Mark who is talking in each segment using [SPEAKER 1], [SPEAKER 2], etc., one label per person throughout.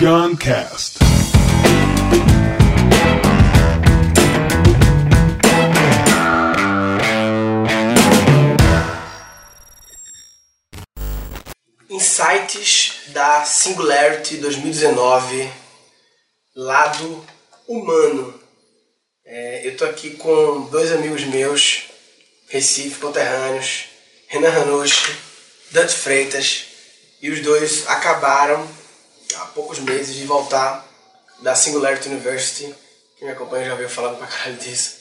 [SPEAKER 1] Guncast.
[SPEAKER 2] Insights da Singularity 2019, lado humano. É, eu tô aqui com dois amigos meus, Recife, conterrâneos, Renan Ranucci, Dante Freitas, e os dois acabaram há poucos meses de voltar da Singularity University. Quem me acompanha já veio falando pra caralho disso.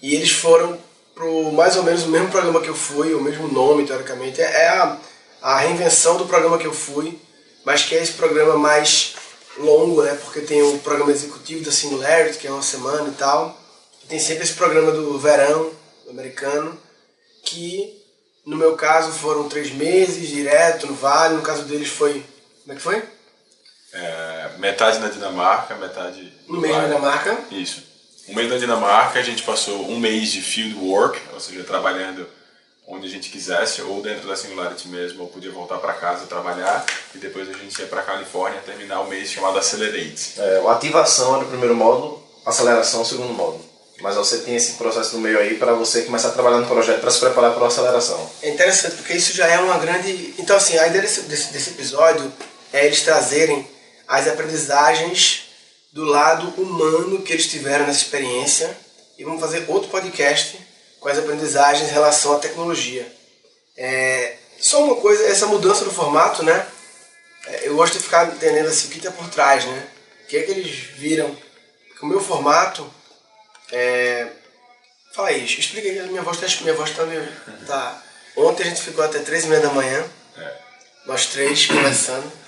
[SPEAKER 2] E eles foram pro mais ou menos o mesmo programa que eu fui, o mesmo nome, teoricamente. É a, a reinvenção do programa que eu fui, mas que é esse programa mais longo, né? Porque tem o programa executivo da Singularity, que é uma semana e tal. E tem sempre esse programa do verão americano, que no meu caso foram três meses direto no Vale, no caso deles foi. Como é que foi?
[SPEAKER 3] É, metade na Dinamarca, metade.
[SPEAKER 2] No meio da Dinamarca.
[SPEAKER 3] Isso. Um mês na Dinamarca, a gente passou um mês de field work, ou seja, trabalhando onde a gente quisesse, ou dentro da Singularity mesmo, ou podia voltar para casa trabalhar, e depois a gente ia para Califórnia terminar o mês chamado Accelerate.
[SPEAKER 4] É, o ativação era o primeiro módulo, aceleração é o segundo módulo. Mas você tem esse processo no meio aí para você começar a trabalhar no projeto para se preparar para a aceleração.
[SPEAKER 2] É interessante, porque isso já é uma grande. Então, assim, a ideia desse, desse, desse episódio é eles trazerem as aprendizagens do lado humano que eles tiveram nessa experiência. E vamos fazer outro podcast com as aprendizagens em relação à tecnologia. É, só uma coisa, essa mudança do formato, né? É, eu gosto de ficar entendendo assim, o que está por trás, né? O que é que eles viram? Porque o meu formato é... Fala aí, explica aí, minha voz tá, minha voz tá meio... Tá. Ontem a gente ficou até três e meia da manhã,
[SPEAKER 3] É.
[SPEAKER 2] nós três conversando.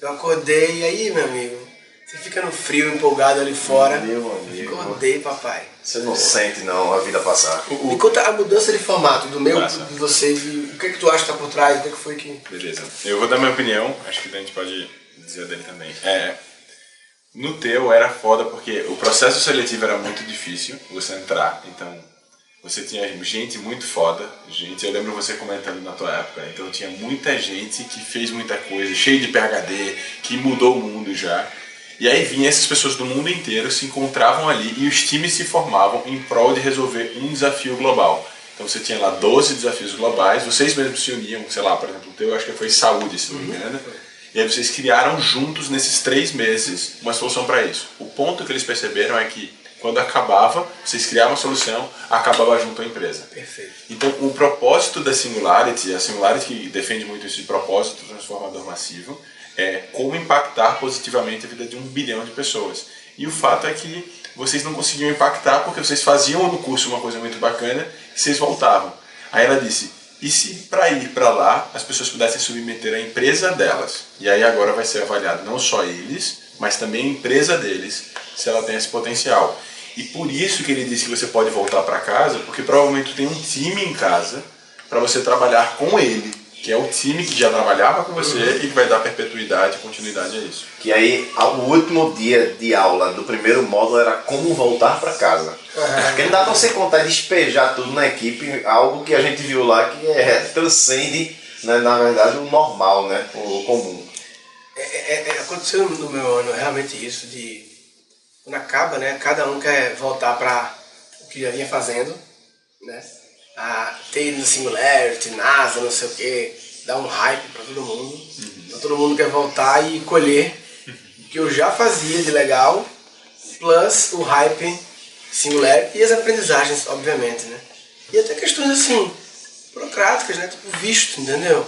[SPEAKER 2] Eu acordei, e aí, meu amigo? Você fica no frio, empolgado ali fora.
[SPEAKER 4] Meu amigo.
[SPEAKER 2] Acordei, papai.
[SPEAKER 4] Você não sente não a vida passar.
[SPEAKER 2] Me conta a mudança de formato do meu,
[SPEAKER 3] Massa.
[SPEAKER 2] de você, e o que, que tu acha que tá por trás, o que, que foi que.
[SPEAKER 3] Beleza. Eu vou dar minha opinião, acho que a gente pode dizer a dele também. É, no teu era foda porque o processo seletivo era muito difícil você entrar, então você tinha gente muito foda, gente, eu lembro você comentando na tua época, então tinha muita gente que fez muita coisa, cheio de PhD, que mudou o mundo já. E aí vinham essas pessoas do mundo inteiro, se encontravam ali e os times se formavam em prol de resolver um desafio global. Então você tinha lá 12 desafios globais, vocês mesmos se uniam, sei lá, por exemplo, o teu eu acho que foi saúde, se não me engano. E aí vocês criaram juntos, nesses três meses, uma solução para isso. O ponto que eles perceberam é que quando acabava, vocês criavam a solução, acabava junto a empresa.
[SPEAKER 2] Perfeito.
[SPEAKER 3] Então, o propósito da Singularity, a Singularity que defende muito esse propósito transformador massivo, é como impactar positivamente a vida de um bilhão de pessoas. E o fato é que vocês não conseguiam impactar porque vocês faziam no curso uma coisa muito bacana e vocês voltavam. Aí ela disse: e se para ir para lá as pessoas pudessem submeter a empresa delas? E aí agora vai ser avaliado não só eles, mas também a empresa deles, se ela tem esse potencial. E por isso que ele disse que você pode voltar para casa, porque provavelmente tem um time em casa para você trabalhar com ele, que é o time que já trabalhava com você e que vai dar perpetuidade e continuidade a isso.
[SPEAKER 4] Que aí o último dia de aula do primeiro módulo era como voltar para casa. Porque não dá pra você contar e despejar tudo na equipe, algo que a gente viu lá que é, transcende, né, na verdade, o normal, né? O comum.
[SPEAKER 2] É, é- é- aconteceu no meu ano realmente isso de quando acaba, né? Cada um quer voltar para o que já vinha fazendo, né? A ter no Singularity, NASA, não sei o que, dar um hype para todo mundo. Então todo mundo quer voltar e colher o que eu já fazia de legal, plus o hype Singularity e as aprendizagens, obviamente, né? E até questões assim, burocráticas, né? Tipo visto, entendeu?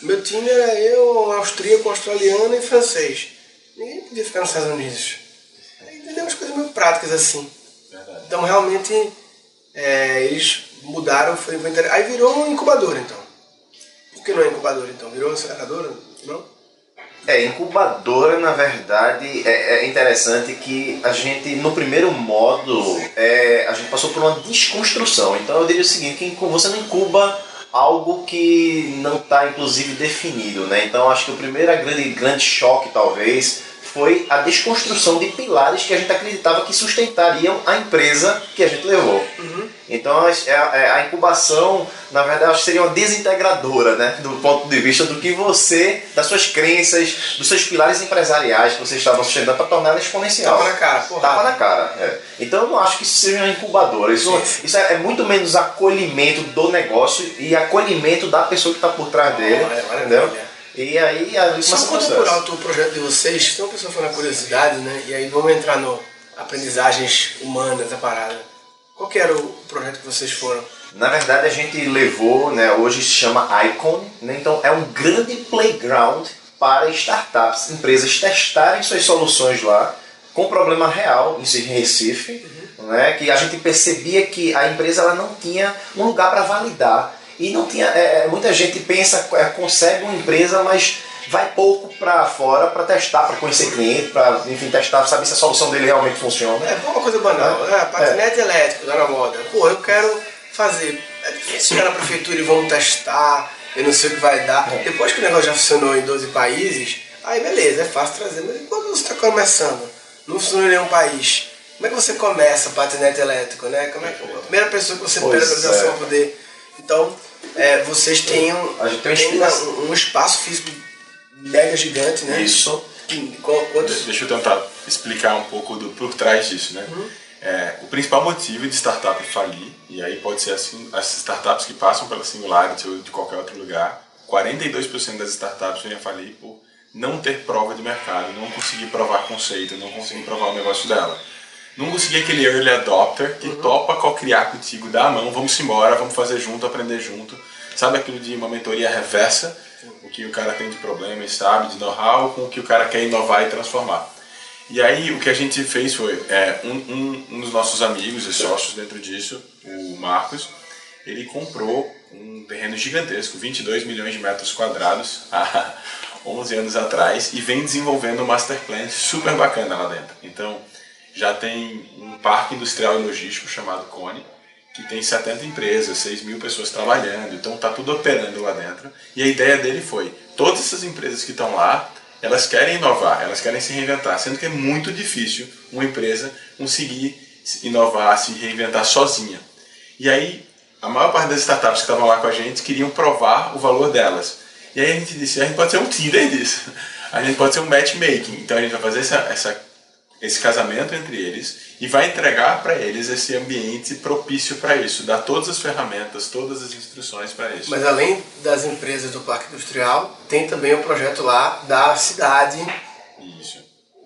[SPEAKER 2] Meu time era eu, um austríaco, um australiano e francês. Ninguém podia ficar nos Estados Unidos. Entendeu? Umas coisas meio práticas assim.
[SPEAKER 3] Verdade.
[SPEAKER 2] Então realmente é, eles mudaram, foi, foi inter- Aí virou um incubador então. Por que não é incubador então? Virou uma aceleradora? Não?
[SPEAKER 4] É, incubadora, na verdade, é, é interessante que a gente, no primeiro módulo, é, a gente passou por uma desconstrução. Então eu diria o seguinte, que você não incuba algo que não está, inclusive, definido. Né? Então acho que o primeiro grande, grande choque, talvez, foi a desconstrução de pilares que a gente acreditava que sustentariam a empresa que a gente levou. Então é, é, a incubação, na verdade, seria uma desintegradora, né? Do ponto de vista do que você, das suas crenças, dos seus pilares empresariais que você estava sustentando para tornar ela exponencial.
[SPEAKER 2] Tapa na cara, porra.
[SPEAKER 4] Tapa na cara. É. Então eu não acho que isso seja uma incubadora. Isso, isso é, é, muito menos acolhimento do negócio e acolhimento da pessoa que está por trás dele.
[SPEAKER 2] Olha, entendeu?
[SPEAKER 4] E aí ali
[SPEAKER 2] Só contemporar o projeto de vocês, tem uma pessoa falando curiosidade, né? E aí vamos entrar no aprendizagens humanas da parada. Qual que era o projeto que vocês foram?
[SPEAKER 4] Na verdade, a gente levou, né, hoje se chama Icon, né, então é um grande playground para startups, empresas testarem suas soluções lá com problema real em Recife, uhum. né, que a gente percebia que a empresa ela não tinha um lugar para validar e não tinha é, muita gente pensa é, consegue uma empresa, mas vai pouco para fora para testar, para conhecer cliente, para enfim testar, saber se a solução dele realmente funciona.
[SPEAKER 2] É uma coisa banal, é, é patinete é. elétrico, tá na moda. Pô, eu quero fazer. É difícil chegar na prefeitura e vamos testar, eu não sei o que vai dar. É. Depois que o negócio já funcionou em 12 países, aí beleza, é fácil trazer. Mas quando você está começando, não funciona em nenhum país. Como é que você começa patinete elétrico, né? Como é que, a primeira pessoa que você pede a autorização para poder. Então, é, vocês têm, um, tem, tem um, um espaço físico mega gigante, né?
[SPEAKER 3] Isso. Quantos... Deixa eu tentar explicar um pouco do por trás disso, né? Uhum. É, o principal motivo de startup falir, e aí pode ser assim, as startups que passam pela Singularity ou de qualquer outro lugar, 42% das startups vêm a falir por não ter prova de mercado, não conseguir provar conceito, não conseguir provar o negócio dela. Não conseguir aquele early adopter que uhum. topa co-criar contigo, dá a mão, vamos embora, vamos fazer junto, aprender junto. Sabe aquilo de uma mentoria reversa? o que o cara tem de problema e sabe, de know-how, com o que o cara quer inovar e transformar. E aí o que a gente fez foi, é, um, um, um dos nossos amigos e sócios dentro disso, o Marcos, ele comprou um terreno gigantesco, 22 milhões de metros quadrados, há 11 anos atrás, e vem desenvolvendo um master plan super bacana lá dentro. Então, já tem um parque industrial e logístico chamado Cone, que tem 70 empresas, 6 mil pessoas trabalhando, então está tudo operando lá dentro. E a ideia dele foi: todas essas empresas que estão lá, elas querem inovar, elas querem se reinventar, sendo que é muito difícil uma empresa conseguir inovar, se reinventar sozinha. E aí, a maior parte das startups que estavam lá com a gente queriam provar o valor delas. E aí a gente disse: a gente pode ser um Tinder disso, a gente pode ser um matchmaking. Então a gente vai fazer essa, essa esse casamento entre eles e vai entregar para eles esse ambiente propício para isso, dar todas as ferramentas, todas as instruções para isso.
[SPEAKER 2] Mas além das empresas do Parque Industrial, tem também o projeto lá da cidade.
[SPEAKER 3] Isso.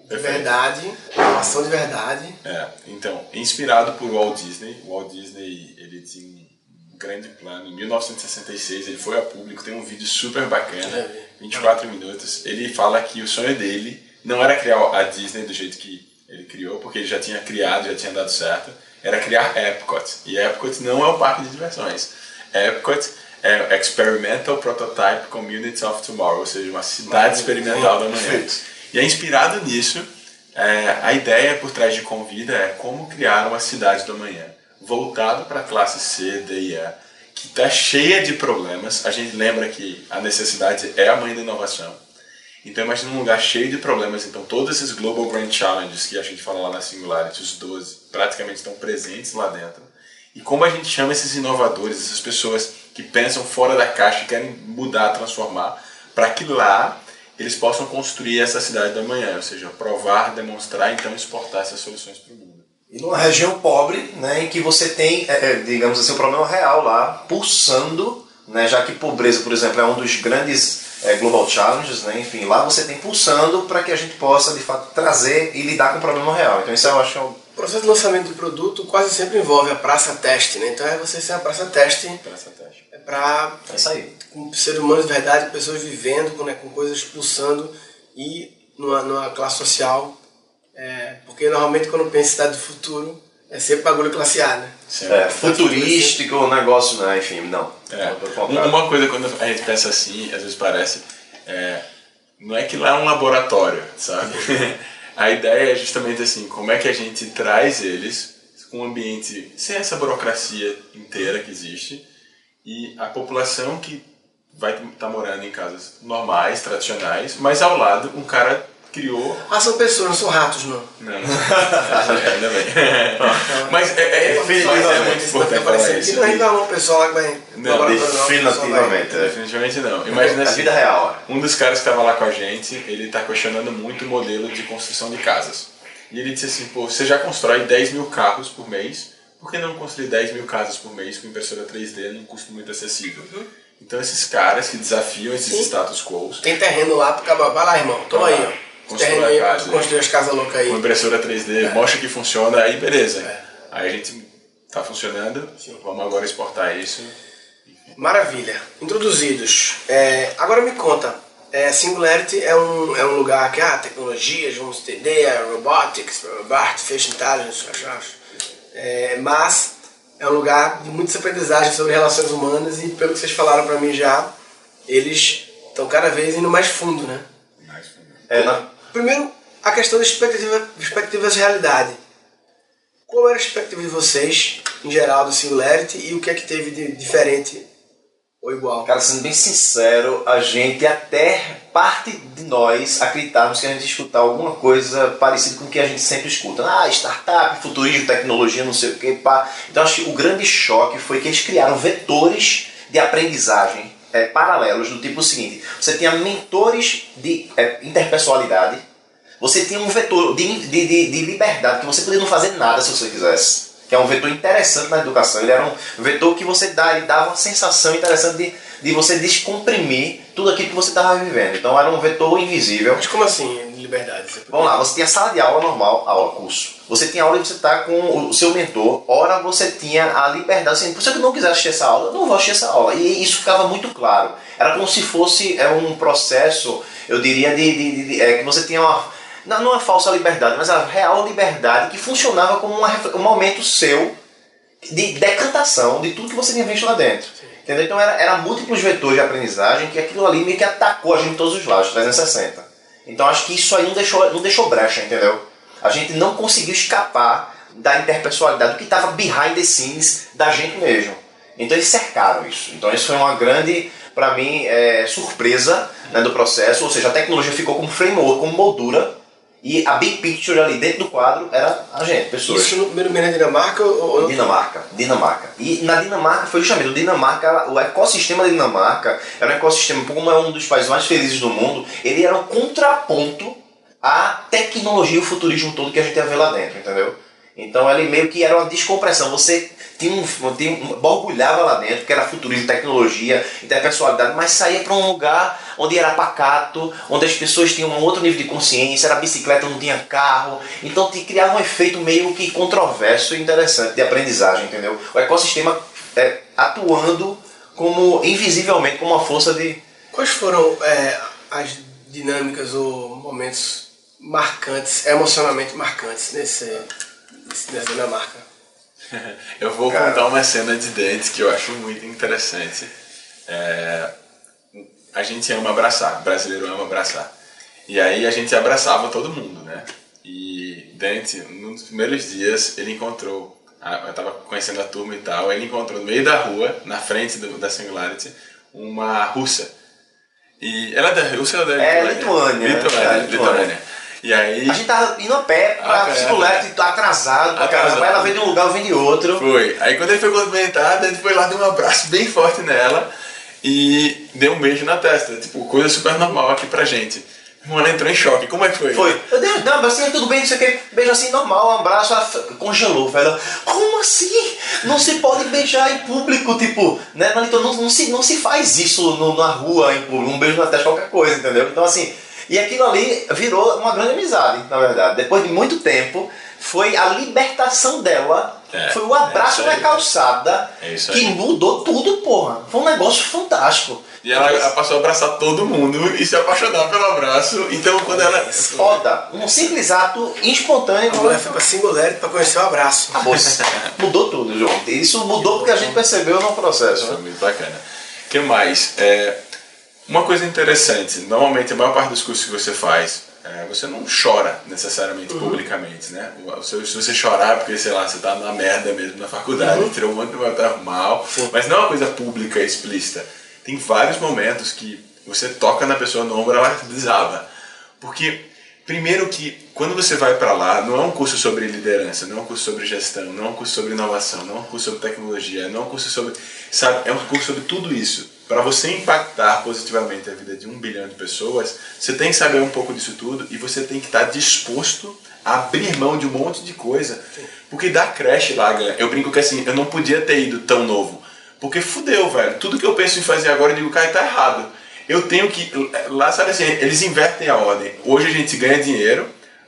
[SPEAKER 2] De verdade, ação de verdade.
[SPEAKER 3] É, então, inspirado por Walt Disney, o Walt Disney ele tinha um grande plano. Em 1966 ele foi a público, tem um vídeo super bacana, 24 minutos. Ele fala que o sonho dele não era criar a Disney do jeito que ele criou, porque ele já tinha criado, já tinha dado certo, era criar Epcot. E Epcot não é um parque de diversões. Epcot é Experimental Prototype Community of Tomorrow, ou seja, uma cidade experimental da manhã. E é inspirado nisso, é, a ideia por trás de Convida é como criar uma cidade do amanhã, voltado para a classe C, D e E, que está cheia de problemas. A gente lembra que a necessidade é a mãe da inovação então imagina um lugar cheio de problemas. Então todos esses Global Grand Challenges que a gente fala lá na Singularity, os 12, praticamente estão presentes lá dentro. E como a gente chama esses inovadores, essas pessoas que pensam fora da caixa e querem mudar, transformar, para que lá eles possam construir essa cidade da manhã, ou seja, provar, demonstrar, então exportar essas soluções para o mundo.
[SPEAKER 4] E numa região pobre, né, em que você tem, é, é digamos assim, um problema real lá, pulsando, né, já que pobreza, por exemplo, é um dos grandes é, Global Challenges, né? enfim, lá você tem pulsando para que a gente possa de fato trazer e lidar com o problema real. Então isso eu acho que é um...
[SPEAKER 2] O processo de lançamento do produto quase sempre envolve a praça teste, né? Então é você ser a praça teste.
[SPEAKER 3] Praça teste.
[SPEAKER 2] É para
[SPEAKER 4] é aí.
[SPEAKER 2] com seres humanos de verdade, pessoas vivendo, com, né, com coisas pulsando e numa, numa classe social. É, porque normalmente quando pensa em cidade do futuro, é sempre bagulho classe A, né?
[SPEAKER 4] É, futurístico, o negócio, né? enfim, não.
[SPEAKER 3] É. Uma coisa quando a gente pensa assim, às vezes parece, é, não é que lá é um laboratório, sabe? a ideia é justamente assim, como é que a gente traz eles com um ambiente sem essa burocracia inteira que existe e a população que vai estar tá morando em casas normais, tradicionais, mas ao lado um cara criou.
[SPEAKER 2] Ah, são pessoas, não são ratos, não.
[SPEAKER 3] Não, não. ainda bem. Mas é, é, é,
[SPEAKER 4] Definitivamente,
[SPEAKER 3] é muito importante falar
[SPEAKER 2] E
[SPEAKER 3] isso.
[SPEAKER 2] não é ainda não, pessoal vai.
[SPEAKER 3] Não,
[SPEAKER 2] não, o pessoal
[SPEAKER 4] definitivamente.
[SPEAKER 3] Definitivamente não. Imagina assim,
[SPEAKER 4] vida real.
[SPEAKER 3] um dos caras que estava lá com a gente, ele está questionando muito o modelo de construção de casas. E ele disse assim, pô, você já constrói 10 mil carros por mês, por que não construir 10 mil casas por mês com impressora 3D num custo muito acessível? Então esses caras que desafiam esses
[SPEAKER 2] Sim.
[SPEAKER 3] status quo,
[SPEAKER 2] Tem terreno lá pro. Vai lá, irmão. Toma aí, ó.
[SPEAKER 3] Constrói
[SPEAKER 2] terreno
[SPEAKER 3] a casa aí.
[SPEAKER 2] construir as casas loucas aí.
[SPEAKER 3] com impressora 3D, mostra que funciona, aí beleza.
[SPEAKER 2] É.
[SPEAKER 3] Aí a gente tá funcionando, vamos agora exportar isso.
[SPEAKER 2] Maravilha. Introduzidos. É, agora me conta. É, Singularity é um, é um lugar que, ah, tecnologias, vamos entender, é robotics, artificial intelligence, acho, acho. É, mas é um lugar de muitas aprendizagens sobre relações humanas e pelo que vocês falaram pra mim já, eles estão cada vez indo mais fundo, né?
[SPEAKER 3] Mas,
[SPEAKER 4] É, na-
[SPEAKER 2] Primeiro, a questão da expectativa, expectativas de realidade. Qual era a expectativa de vocês, em geral, do Singularity e o que é que teve de diferente ou igual?
[SPEAKER 4] Cara, sendo bem sincero, a gente até parte de nós acreditávamos que a gente escutar alguma coisa parecida com o que a gente sempre escuta. Ah, startup, futurismo, tecnologia, não sei o que, pá. Então acho que o grande choque foi que eles criaram vetores de aprendizagem é, paralelos do tipo seguinte: você tinha mentores de é, interpessoalidade, você tinha um vetor de, de, de, de liberdade que você podia não fazer nada se você quisesse. Que é um vetor interessante na educação. Ele era um vetor que você dá, ele dava uma sensação interessante de, de você descomprimir tudo aquilo que você estava vivendo. Então era um vetor invisível.
[SPEAKER 2] Mas como assim, liberdade?
[SPEAKER 4] Vamos lá, você tinha sala de aula normal, aula, curso. Você tinha aula e você está com o seu mentor. Ora, você tinha a liberdade, assim, se eu não quiser assistir essa aula, eu não vou assistir essa aula. E isso ficava muito claro. Era como se fosse é, um processo, eu diria, de, de- de- de- é, que você tinha uma. Não, não uma falsa liberdade, mas a real liberdade que funcionava como um momento seu de decantação de tudo que você tinha visto lá dentro. Entendeu? Então era, era múltiplos vetores de aprendizagem que aquilo ali meio que atacou a gente de todos os lados, 360. Então acho que isso aí não deixou, não deixou brecha, entendeu? A gente não conseguiu escapar da interpessoalidade, do que estava behind the scenes da gente mesmo. Então eles cercaram isso. Então isso foi uma grande, para mim, é, surpresa né, do processo. Ou seja, a tecnologia ficou como framework, como moldura, e a big picture ali dentro do quadro era a gente, pessoas.
[SPEAKER 2] Isso no primeiro mês na Dinamarca ou
[SPEAKER 4] Dinamarca, Dinamarca. E na Dinamarca foi justamente o Dinamarca, o ecossistema da Dinamarca era um ecossistema, como é um dos países mais felizes do mundo, ele era um contraponto à tecnologia e o futurismo todo que a gente ia ver lá dentro, entendeu? Então ele meio que era uma descompressão. Você tinha um, tinha um, borbulhava lá dentro, que era futurismo, tecnologia, interpessoalidade, mas saía para um lugar onde era pacato, onde as pessoas tinham um outro nível de consciência, era bicicleta, não tinha carro. Então te criava um efeito meio que controverso e interessante de aprendizagem, entendeu? O ecossistema é, atuando como invisivelmente como uma força de
[SPEAKER 2] Quais foram é, as dinâmicas ou momentos marcantes, emocionalmente marcantes nesse, nesse nessa Dinamarca?
[SPEAKER 3] Eu vou
[SPEAKER 4] Cara.
[SPEAKER 3] contar uma cena de dentes que eu acho muito interessante. É, a gente ama abraçar, brasileiro ama abraçar. E aí a gente abraçava todo mundo, né? E Dante, nos primeiros dias, ele encontrou, eu tava conhecendo a turma e tal, ele encontrou no meio da rua, na frente do- da Singularity, uma russa. E ela é da Rússia ou da
[SPEAKER 4] É,
[SPEAKER 3] Lituânia?
[SPEAKER 4] Lituânia,
[SPEAKER 3] Lituânia,
[SPEAKER 4] é,
[SPEAKER 3] Lituânia. E aí...
[SPEAKER 4] A gente tava indo a pé
[SPEAKER 3] Ah,
[SPEAKER 4] pra
[SPEAKER 3] é.
[SPEAKER 4] circulete, atrasado, pra caramba. Ela vem de um lugar, eu vem de outro.
[SPEAKER 3] Foi. Aí quando ele foi cumprimentar, ele foi lá, deu um abraço bem forte nela e deu um beijo na testa. Tipo, coisa super normal aqui pra gente. Ela entrou em choque. Como é que foi?
[SPEAKER 4] Foi. Eu dei, não, mas assim, tudo bem, não sei o que. Beijo assim, normal, um abraço, congelou, velho. Como assim? Não se pode beijar em público, tipo, né? Não, então não, não se, não se faz isso no- na rua, em público, um beijo na testa, qualquer coisa, entendeu? Então assim, e aquilo ali virou uma grande amizade, na verdade. Depois de muito tempo, foi a libertação dela,
[SPEAKER 3] É,
[SPEAKER 4] foi o abraço
[SPEAKER 3] é
[SPEAKER 4] na calçada
[SPEAKER 3] É
[SPEAKER 4] que mudou tudo, porra. Foi um negócio fantástico.
[SPEAKER 3] E ela, ela passou a abraçar todo mundo e se apaixonar pelo abraço. Então quando ela.
[SPEAKER 4] Foda. Um simples ato espontâneo.
[SPEAKER 2] A mulher foi pra Singularity pra conhecer o abraço.
[SPEAKER 4] Acabou. Mudou tudo, João. Isso mudou porque a gente percebeu no processo.
[SPEAKER 3] Foi muito bacana. O que mais? É, uma coisa interessante, normalmente a maior parte dos cursos que você faz, é, você não chora necessariamente publicamente, né? O- Se, se você chorar é porque, sei lá, você tá na merda mesmo na faculdade, tirou um monte de nota mal, mas não é uma coisa pública, explícita. Tem vários momentos que você toca na pessoa no ombro e ela desaba. Porque Primeiro que quando você vai para lá, não é um curso sobre liderança, não é um curso sobre gestão, não é um curso sobre inovação, não é um curso sobre tecnologia, não é um curso sobre, sabe, é um curso sobre tudo isso. Para você impactar positivamente a vida de um bilhão de pessoas, você tem que saber um pouco disso tudo e você tem que estar disposto a abrir mão de um monte de coisa. Porque dá creche lá, eu brinco que assim, eu não podia ter ido tão novo. Porque fudeu, velho. Tudo que eu penso em fazer agora, eu digo, cara, tá errado. Eu tenho que. Lá, sabe assim, eles invertem a ordem. Hoje a gente ganha dinheiro,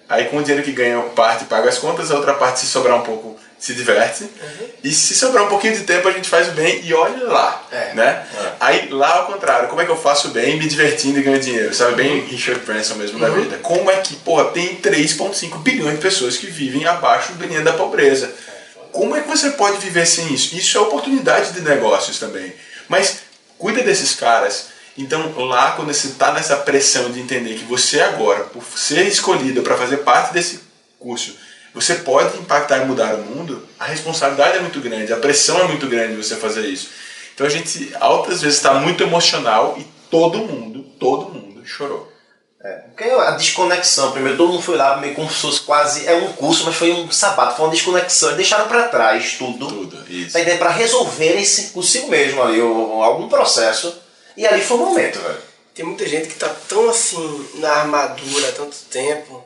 [SPEAKER 3] Aí com o dinheiro que ganha, parte paga as contas, a outra parte, se sobrar um pouco, se diverte. Uhum. E se sobrar um pouquinho de tempo, a gente faz o bem e olha lá. É. Né? É. Aí lá ao contrário, como é que eu faço o bem me divertindo e ganhando dinheiro? Sabe, bem uhum. Richard Branson mesmo uhum. da vida. Como é que, porra, tem 3,5 bilhões de pessoas que vivem abaixo do linha da pobreza? É, como é que você pode viver sem isso? Isso é oportunidade de negócios também. Mas cuida desses caras então, lá, quando você está nessa pressão de entender que você agora, por ser escolhido para fazer parte desse curso, você pode impactar e mudar o mundo, a responsabilidade é muito grande, a pressão é muito grande você fazer isso. Então, a gente, altas vezes, está muito emocional e todo mundo, todo mundo chorou.
[SPEAKER 4] É, porque a desconexão, primeiro, todo mundo foi lá meio como se fosse quase. É um curso, mas foi um sabato, foi uma desconexão. Deixaram para trás tudo.
[SPEAKER 3] Tudo, isso.
[SPEAKER 4] Tá Para resolverem consigo mesmo ali, algum processo e ali foi o momento, velho.
[SPEAKER 2] Tem muita gente que tá tão assim na armadura há tanto tempo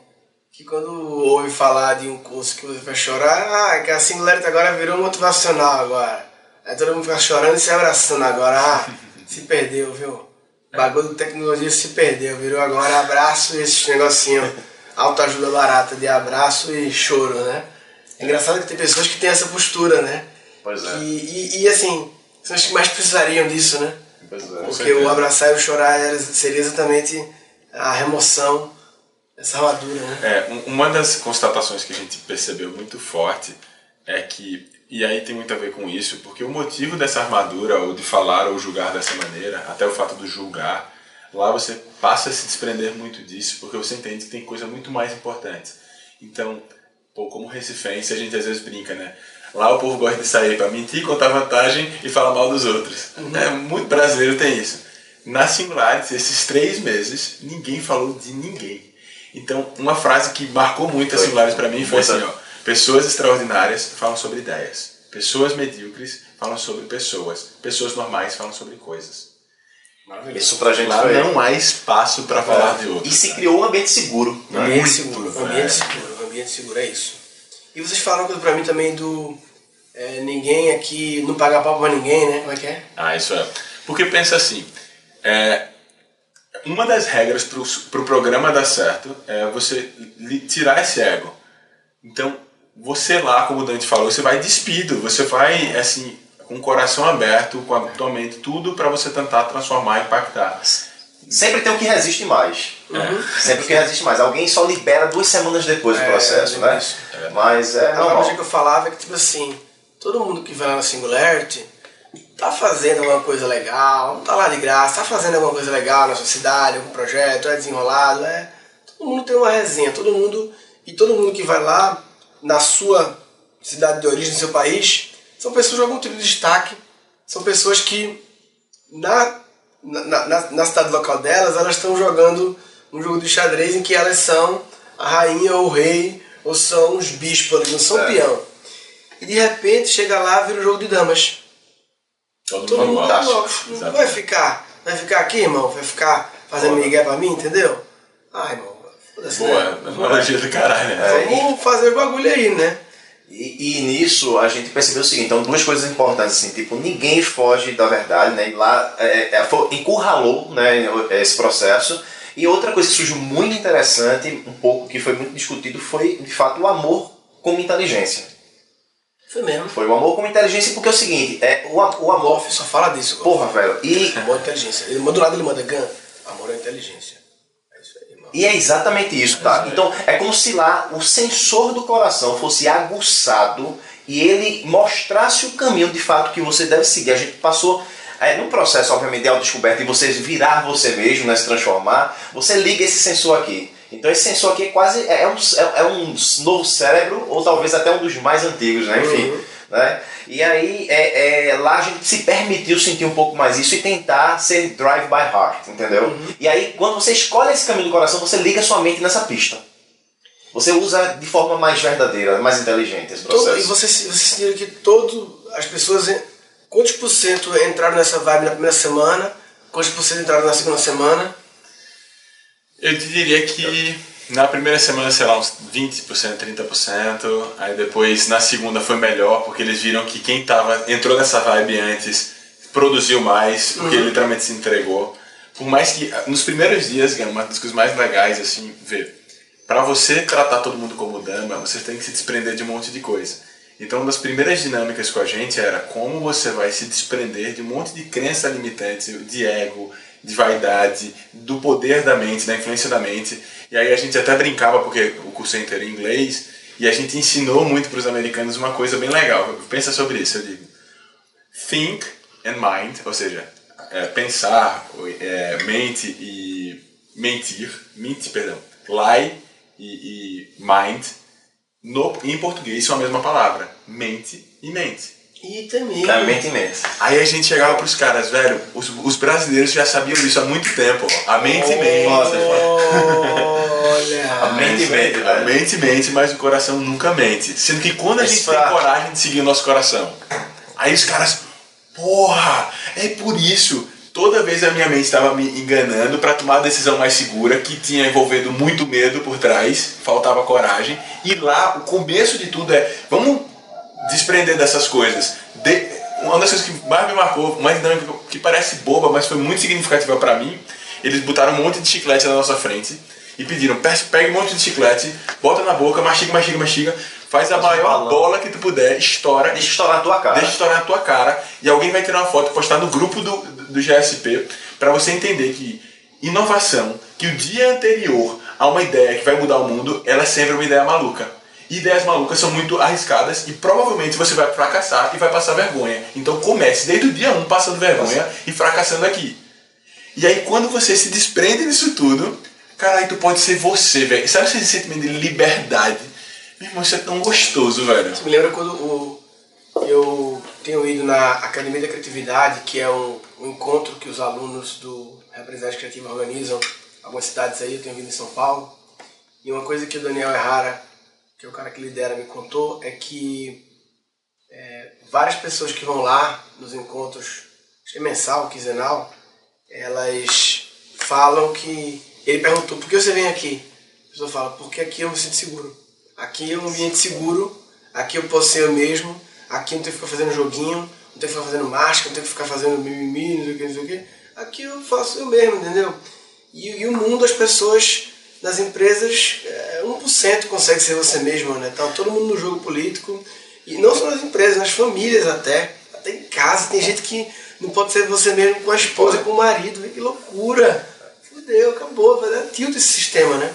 [SPEAKER 2] que quando ouve falar de um curso que você vai chorar, ah, que a Singularity agora virou motivacional agora. Aí todo mundo fica chorando e se abraçando agora. Ah, se perdeu, viu? O bagulho de tecnologia se perdeu, virou agora abraço e esse negocinho, autoajuda barata de abraço e choro, né? É engraçado que tem pessoas que têm essa postura, né?
[SPEAKER 4] Pois é.
[SPEAKER 2] E, e, e assim, são as que mais precisariam disso, né? É, Porque o abraçar e o chorar seria exatamente a remoção dessa armadura. Né?
[SPEAKER 3] É, uma das constatações que a gente percebeu muito forte é que, e aí tem muito a ver com isso, porque o motivo dessa armadura, ou de falar ou julgar dessa maneira, até o fato do julgar, lá você passa a se desprender muito disso, porque você entende que tem coisa muito mais importante. Então, pô, como recifense, a gente às vezes brinca, né? Lá o povo gosta de sair para mentir, contar vantagem e falar mal dos outros. Uhum. É, muito brasileiro tem isso. Na Singularity, esses três meses, ninguém falou de ninguém. Então, uma frase que marcou muito a Singularity para mim foi assim, ó, pessoas extraordinárias falam sobre ideias. Pessoas medíocres falam sobre pessoas. Pessoas normais falam sobre coisas.
[SPEAKER 4] Isso pra gente
[SPEAKER 3] Lá não há espaço para é. falar de outros.
[SPEAKER 4] E se criou um ambiente seguro.
[SPEAKER 2] Um ambiente seguro. Um ambiente seguro. Um ambiente seguro é isso. E vocês falaram coisa pra mim também do. É, ninguém aqui não paga pau pra ninguém, né? Como é que é?
[SPEAKER 3] Ah, isso é. Porque pensa assim. É, uma das regras pro, pro programa dar certo é você tirar esse ego. Então, você lá, como o Dante falou, você vai despido, você vai, assim, com o coração aberto, com a tua mente, tudo para você tentar transformar e impactar.
[SPEAKER 4] Sempre tem o que resiste mais. Uhum. Sempre o que resiste mais. Alguém só libera duas semanas depois do é, processo, né? É. Mas é
[SPEAKER 2] normal. A coisa que eu falava é que, tipo assim, todo mundo que vai lá na Singularity tá fazendo alguma coisa legal, não tá lá de graça, tá fazendo alguma coisa legal na sua cidade, algum projeto, é desenrolado, é... Todo mundo tem uma resenha, todo mundo... E todo mundo que vai lá na sua cidade de origem, no seu país, são pessoas de algum tipo de destaque, são pessoas que na na, na, na cidade local delas, elas estão jogando um jogo de xadrez em que elas são a rainha ou o rei, ou são os bispos ali, não são é. peão. E de repente chega lá vira o um jogo de damas.
[SPEAKER 3] Todo, Todo mundo tá
[SPEAKER 2] Não vai ficar, vai ficar aqui, irmão? Vai ficar fazendo migué pra mim, entendeu? Ah, irmão,
[SPEAKER 3] foda-se. Boa, né? analogia do caralho.
[SPEAKER 2] Né? Vamos fazer o bagulho aí, né?
[SPEAKER 4] E, e, nisso a gente percebeu o seguinte, então duas coisas importantes assim, tipo, ninguém foge da verdade, né? E lá é, é, encurralou né, esse processo. E outra coisa que surgiu muito interessante, um pouco que foi muito discutido, foi de fato o amor como inteligência.
[SPEAKER 2] Foi mesmo.
[SPEAKER 4] Foi o amor como inteligência, porque é o seguinte, é, o, o amor.
[SPEAKER 2] só fala disso.
[SPEAKER 4] Porra, velho. E.
[SPEAKER 2] Amor e inteligência. Ele, do lado ele manda Gun, amor e inteligência.
[SPEAKER 4] E é exatamente isso, tá? Então é como se lá o sensor do coração fosse aguçado e ele mostrasse o caminho de fato que você deve seguir. A gente passou é, num processo, obviamente, de autodescoberta e você virar você mesmo, né, se transformar, você liga esse sensor aqui. Então esse sensor aqui é quase é, é um, é, é um novo cérebro, ou talvez até um dos mais antigos, né? Enfim. Uhum. Né? E aí é, é, lá a gente se permitiu sentir um pouco mais isso e tentar ser drive by heart, entendeu? Uhum. E aí quando você escolhe esse caminho do coração, você liga sua mente nessa pista. Você usa de forma mais verdadeira, mais inteligente esse processo.
[SPEAKER 2] Todo, e você, você sentiu que todo as pessoas quantos por cento entraram nessa vibe na primeira semana, quantos por cento entraram na segunda semana?
[SPEAKER 3] Eu diria que na primeira semana, sei lá, uns 20%, 30%. Aí depois, na segunda, foi melhor, porque eles viram que quem tava, entrou nessa vibe antes produziu mais, porque uhum. literalmente se entregou. Por mais que, nos primeiros dias, uma das coisas mais legais, assim, ver. Para você tratar todo mundo como dama, você tem que se desprender de um monte de coisa. Então, uma das primeiras dinâmicas com a gente era como você vai se desprender de um monte de crença limitante, de ego, de vaidade, do poder da mente, da influência da mente. E aí a gente até brincava, porque o curso é inteiro em inglês, e a gente ensinou muito para os americanos uma coisa bem legal. Pensa sobre isso, eu digo. Think and mind, ou seja, é, pensar, é, mente e mentir, mente, perdão, lie e, e mind, no, em português são a mesma palavra, mente e mente.
[SPEAKER 2] E também.
[SPEAKER 4] Também tem mente.
[SPEAKER 3] Aí a gente chegava pros caras, velho, os, os brasileiros já sabiam isso há muito tempo. A mente oh, mente.
[SPEAKER 2] Olha.
[SPEAKER 3] a mente mente, velho. A mente mente, mas o coração nunca mente. Sendo que quando a gente tem coragem de seguir o nosso coração, aí os caras, porra, é por isso. Toda vez a minha mente estava me enganando para tomar a decisão mais segura, que tinha envolvido muito medo por trás, faltava coragem. E lá, o começo de tudo é: vamos desprender dessas coisas. De, uma das coisas que mais me marcou, mais dinâmica, que parece boba, mas foi muito significativa para mim, eles botaram um monte de chiclete na nossa frente e pediram, pegue um monte de chiclete, bota na boca, mastiga, mastiga, mastiga, faz a maior bola que tu puder, estoura.
[SPEAKER 4] Deixa estourar a tua cara.
[SPEAKER 3] Deixa estourar a tua cara e alguém vai tirar uma foto e postar no grupo do, do GSP para você entender que inovação, que o dia anterior a uma ideia que vai mudar o mundo, ela é sempre uma ideia maluca ideias malucas são muito arriscadas e provavelmente você vai fracassar e vai passar vergonha. Então comece desde o dia 1 um, passando vergonha e fracassando aqui. E aí quando você se desprende disso tudo, caralho, tu pode ser você, velho. Sabe esse sentimento de liberdade? Meu irmão, isso é tão gostoso, velho.
[SPEAKER 2] Você me lembra quando o, eu tenho ido na Academia da Criatividade, que é um, um encontro que os alunos do Representante Criativo organizam, algumas cidades aí, eu tenho vindo em São Paulo. E uma coisa que o Daniel Errara que o cara que lidera, me contou, é que é, várias pessoas que vão lá nos encontros, é mensal, quinzenal, elas falam que. Ele perguntou, por que você vem aqui? A pessoa fala, porque aqui eu me sinto seguro. Aqui é um ambiente seguro, aqui eu posso ser eu mesmo, aqui não tenho que ficar fazendo joguinho, não tenho que ficar fazendo máscara, não tenho que ficar fazendo mimimi, não sei o que, não sei o que. Aqui eu faço eu mesmo, entendeu? E, e o mundo, as pessoas nas empresas, é, 1% consegue ser você mesmo, né? Tá todo mundo no jogo político. E não só nas empresas, nas famílias até. Até em casa tem gente que não pode ser você mesmo com a esposa, com o marido. Que loucura! Fudeu, acabou, vai dar tilt esse sistema, né?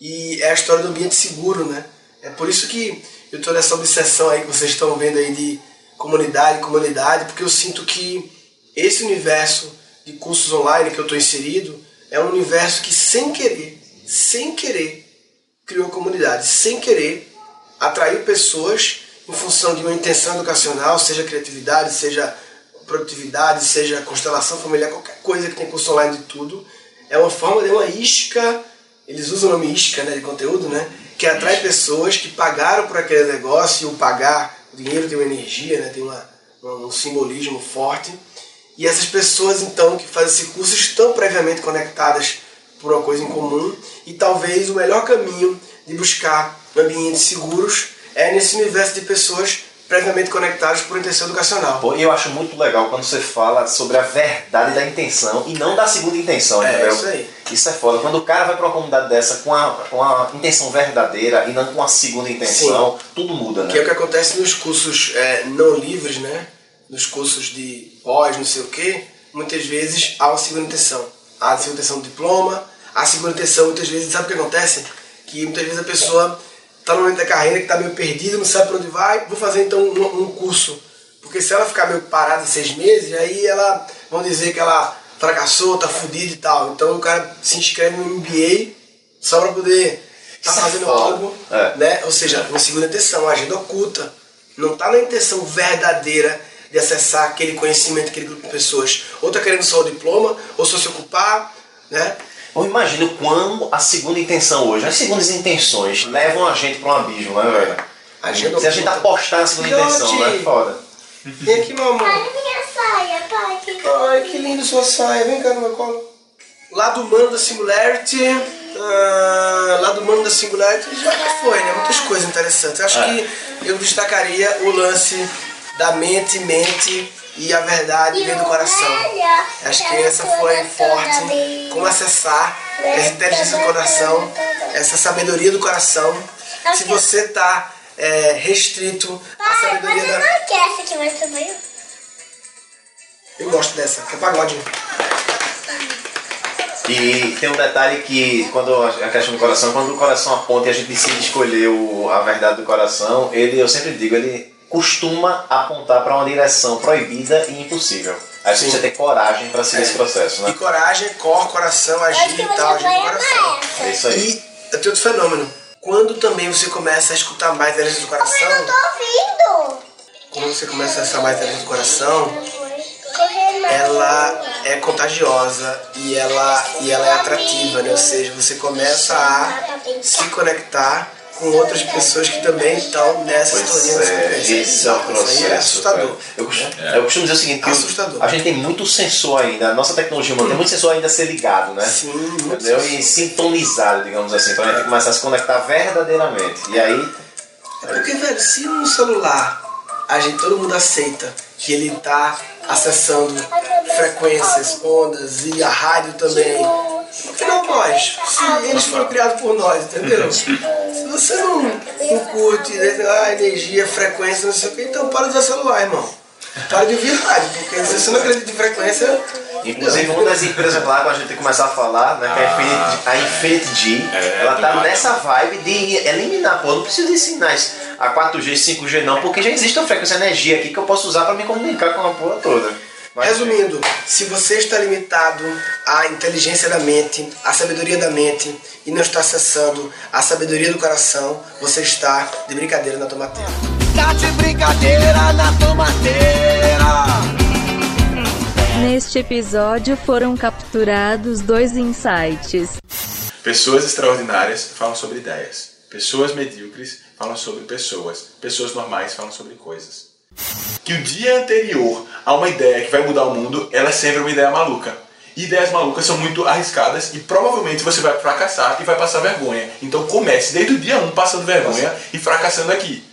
[SPEAKER 2] E é a história do ambiente seguro, né? É por isso que eu estou nessa obsessão aí que vocês estão vendo aí de comunidade, comunidade, porque eu sinto que esse universo de cursos online que eu estou inserido é um universo que sem querer sem querer, criou comunidade, sem querer, atraiu pessoas em função de uma intenção educacional, seja criatividade, seja produtividade, seja constelação familiar, qualquer coisa que tem curso online de tudo. É uma forma de uma isca, eles usam o nome isca né, de conteúdo, né? Que atrai pessoas que pagaram por aquele negócio, e o pagar, o dinheiro tem uma energia, né, tem uma, um simbolismo forte. E essas pessoas, então, que fazem esse curso estão previamente conectadas por uma coisa em comum e talvez o melhor caminho de buscar ambientes seguros é nesse universo de pessoas previamente conectadas por intenção educacional.
[SPEAKER 4] Pô, eu acho muito legal quando você fala sobre a verdade da intenção e não da segunda intenção,
[SPEAKER 2] é,
[SPEAKER 4] entendeu?
[SPEAKER 2] Isso aí.
[SPEAKER 4] Isso é foda. Quando o cara vai para uma comunidade dessa com a, com a intenção verdadeira e não com a segunda intenção, tudo muda, né?
[SPEAKER 2] Que é o que acontece nos cursos é, não livres, né? Nos cursos de pós, não sei o quê, muitas vezes há uma segunda intenção. A segunda intenção do diploma, a segunda intenção, muitas vezes, sabe o que acontece? Que muitas vezes a pessoa está no momento da carreira que está meio perdida, não sabe para onde vai, vou fazer então um, um, curso. Porque se ela ficar meio parada seis meses, aí ela vão dizer que ela fracassou, tá fudida e tal. Então o cara se inscreve no MBA só para poder estar tá fazendo algo, é. né? Ou seja, uma segunda intenção, uma agenda oculta. não está na intenção verdadeira de acessar aquele conhecimento, aquele grupo de pessoas. Ou está querendo só o diploma, ou só se ocupar, né?
[SPEAKER 4] Eu imagino quando a segunda intenção hoje, as segundas intenções levam a gente para um abismo, né, velho?
[SPEAKER 2] Agenda
[SPEAKER 4] Se a gente apostar na segunda
[SPEAKER 2] Filhote.
[SPEAKER 4] intenção, né? Foda.
[SPEAKER 2] Vem aqui, meu amor.
[SPEAKER 1] Olha minha saia, pai. Que...
[SPEAKER 2] Ai, que lindo sua saia. Vem cá no meu colo. Lado humano da Singularity. ah, lado humano da Singularity já que foi, né? Muitas coisas interessantes. Acho
[SPEAKER 4] É.
[SPEAKER 2] que eu destacaria o lance da mente, mente e a verdade vem do coração. Acho que essa foi forte. Como acessar essa inteligência do coração, essa sabedoria do coração. Se você está restrito à sabedoria da.
[SPEAKER 1] não quer essa?
[SPEAKER 2] Eu gosto dessa, que é pagode.
[SPEAKER 4] E tem um detalhe que, quando a questão do coração, quando o coração aponta e a gente decide escolher o- a verdade do coração, ele, eu sempre digo, ele costuma apontar para uma direção proibida e impossível. Aí você
[SPEAKER 2] Sim.
[SPEAKER 4] precisa ter coragem para seguir esse processo,
[SPEAKER 2] E
[SPEAKER 4] né?
[SPEAKER 2] coragem, cor, coração, agir e tal, agir coração.
[SPEAKER 4] É isso aí.
[SPEAKER 2] E tem outro fenômeno. Quando também você começa a escutar mais a do
[SPEAKER 1] Eu não
[SPEAKER 2] coração,
[SPEAKER 1] tô ouvindo.
[SPEAKER 2] quando você começa a acessar mais a do coração, ela é contagiosa e ela, e ela é atrativa, né? Ou seja, você começa a se conectar com outras pessoas que também estão nessa
[SPEAKER 4] Pois
[SPEAKER 2] nessa
[SPEAKER 4] é,
[SPEAKER 2] frequência.
[SPEAKER 4] esse é o
[SPEAKER 2] Isso aí
[SPEAKER 4] processo.
[SPEAKER 2] é assustador.
[SPEAKER 4] Eu, costumo, eu costumo dizer o seguinte, que
[SPEAKER 2] Assustador.
[SPEAKER 4] a gente tem muito sensor ainda, a nossa tecnologia humana tem muito sensor ainda a ser ligado, né?
[SPEAKER 2] Sim, muito
[SPEAKER 4] Entendeu?
[SPEAKER 2] sensor.
[SPEAKER 4] E sintonizado, digamos assim, para a gente começar a se conectar verdadeiramente. E aí,
[SPEAKER 2] É porque, velho, se no celular a gente, todo mundo aceita que ele tá acessando frequências, ondas e a rádio também. Afinal, nós, se eles foram criados por nós, entendeu? Se você não, não curte né, ah, energia, frequência, não sei o que, então para de usar celular, irmão. Para de ouvir rádio, porque se você não acredita em frequência.
[SPEAKER 4] Inclusive, uma das empresas lá, quando a gente começar a falar, né, que é a Infinity, a Infinity G,
[SPEAKER 3] É,
[SPEAKER 4] ela tá nessa vibe de eliminar, pô, não preciso de sinais a 4G, 5G não, porque já existe uma frequência de energia aqui que eu posso usar para me comunicar com a porra toda. Mas-
[SPEAKER 2] Resumindo, se você está limitado à inteligência da mente, à sabedoria da mente e não está acessando a sabedoria do coração, você está de brincadeira na tomateira.
[SPEAKER 5] Tá de brincadeira na tomateira.
[SPEAKER 6] Neste episódio foram capturados dois insights.
[SPEAKER 3] Pessoas extraordinárias falam sobre ideias. Pessoas medíocres falam sobre pessoas. Pessoas normais falam sobre coisas. Que o dia anterior a uma ideia que vai mudar o mundo, ela é sempre uma ideia maluca. Ideias malucas são muito arriscadas e provavelmente você vai fracassar e vai passar vergonha. Então comece desde o dia 1 passando vergonha e fracassando aqui.